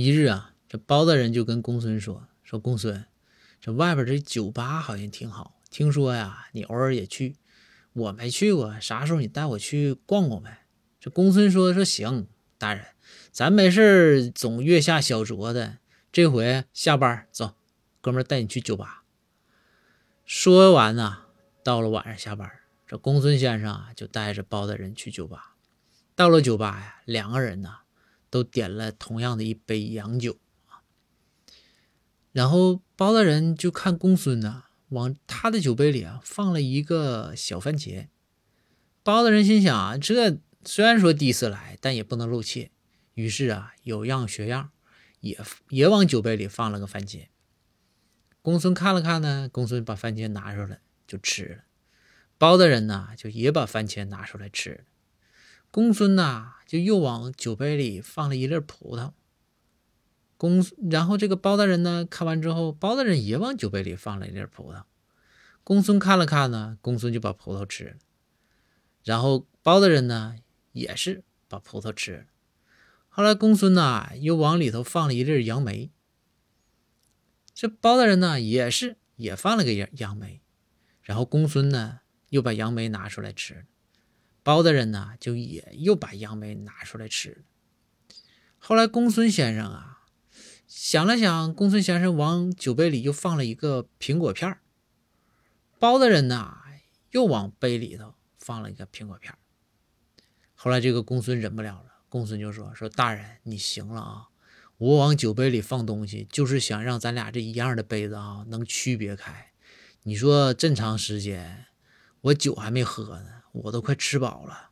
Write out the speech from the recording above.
一日啊，这包大人就跟公孙说：“说公孙，这外边这酒吧好像挺好，听说呀，你偶尔也去。我没去过，啥时候你带我去逛逛呗？”这公孙说：“说行，大人，咱没事总月下小酌的，这回下班走，哥们带你去酒吧。”说完呢，到了晚上下班，这公孙先生啊就带着包大人去酒吧。到了酒吧呀，两个人呢。都点了同样的一杯洋酒，然后包大人就看公孙呢，往他的酒杯里啊放了一个小番茄。包大人心想啊，这虽然说第一次来，但也不能露怯，于是啊有样学样，也也往酒杯里放了个番茄。公孙看了看呢，公孙把番茄拿出来就吃了。包大人呢就也把番茄拿出来吃了。公孙呐，就又往酒杯里放了一粒葡萄。公，然后这个包大人呢，看完之后，包大人也往酒杯里放了一粒葡萄。公孙看了看呢，公孙就把葡萄吃了。然后包大人呢，也是把葡萄吃了。后来公孙呐，又往里头放了一粒杨梅。这包大人呢，也是也放了个杨杨梅。然后公孙呢，又把杨梅拿出来吃了。包大人呢，就也又把杨梅拿出来吃。后来公孙先生啊，想了想，公孙先生往酒杯里又放了一个苹果片包大人呢，又往杯里头放了一个苹果片后来这个公孙忍不了了，公孙就说：“说大人，你行了啊！我往酒杯里放东西，就是想让咱俩这一样的杯子啊，能区别开。你说这么长时间，我酒还没喝呢。”我都快吃饱了。